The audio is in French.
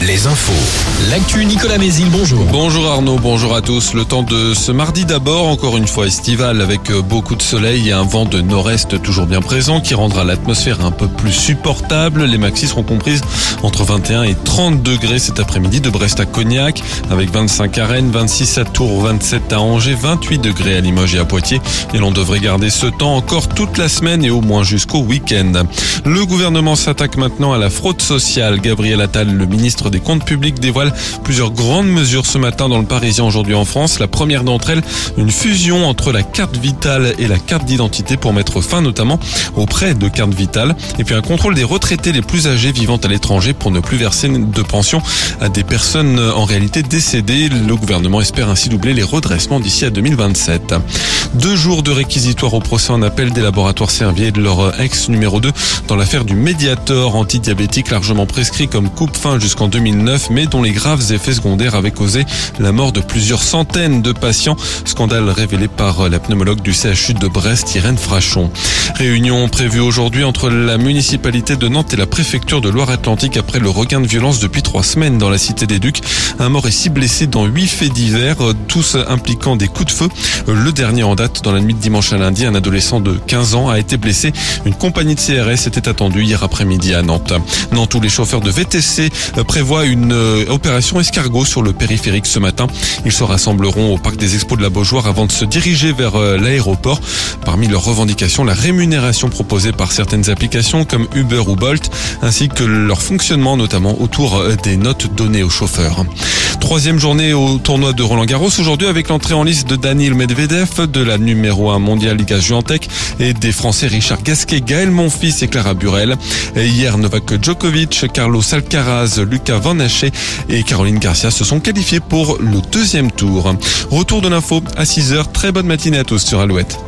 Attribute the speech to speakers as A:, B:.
A: Les infos.
B: L'actu Nicolas Mézil, bonjour.
C: Bonjour Arnaud, bonjour à tous. Le temps de ce mardi d'abord, encore une fois estival avec euh, beaucoup de soleil et un vent de nord-est toujours bien présent qui rendra l'atmosphère un peu plus supportable. Les maxis seront comprises entre 21 et 30 degrés cet après-midi de Brest à Cognac avec 25 à Rennes, 26 à Tours, 27 à Angers, 28 degrés à Limoges et à Poitiers. Et l'on devrait garder ce temps encore toute la semaine et au moins jusqu'au week-end. Le gouvernement s'attaque maintenant à la fraude sociale. Gabriel Attal, le ministre des Comptes publics, dévoile plusieurs grandes mesures ce matin dans le Parisien aujourd'hui en France. La première d'entre elles, une fusion entre la carte vitale et la carte d'identité pour mettre fin notamment aux prêts de carte vitale. Et puis un contrôle des retraités les plus âgés vivant à l'étranger pour ne plus verser de pension à des personnes en réalité décédées. Le gouvernement espère ainsi doubler les redressements d'ici à 2027. Deux jours de réquisitoire au procès en appel des laboratoires Servier et de leur ex numéro 2 dans l'affaire du médiator antidiabétique largement prescrit comme coupe-fin jusqu'en 2009, mais dont les graves effets secondaires avaient causé la mort de plusieurs centaines de patients. Scandale révélé par la pneumologue du CHU de Brest, Irène Frachon. Réunion prévue aujourd'hui entre la municipalité de Nantes et la préfecture de Loire-Atlantique après le regain de violence depuis trois semaines dans la cité des Ducs. Un mort et six blessés dans huit faits divers, tous impliquant des coups de feu. Le dernier en date, dans la nuit de dimanche à lundi, un adolescent de 15 ans a été blessé. Une compagnie de CRS était attendue hier après-midi à Nantes. Nantes, où les chauffeurs de VTC prévoient une euh, opération escargot sur le périphérique ce matin. Ils se rassembleront au parc des expos de la Beaujoire avant de se diriger vers euh, l'aéroport. Parmi leurs revendications, la rémunération proposée par certaines applications comme Uber ou Bolt, ainsi que leur fonctionnement notamment autour euh, des notes données aux chauffeurs. Troisième journée au tournoi de Roland Garros aujourd'hui avec l'entrée en liste de Daniel Medvedev, de la numéro 1 mondiale Liga Juantec et des Français Richard Gasquet, Gaël Monfils et Clara Burel. Hier, Novak Djokovic, Carlos Alcaraz, Lucas Van Haché et Caroline Garcia se sont qualifiés pour le deuxième tour. Retour de l'info à 6h. Très bonne matinée à tous sur Alouette.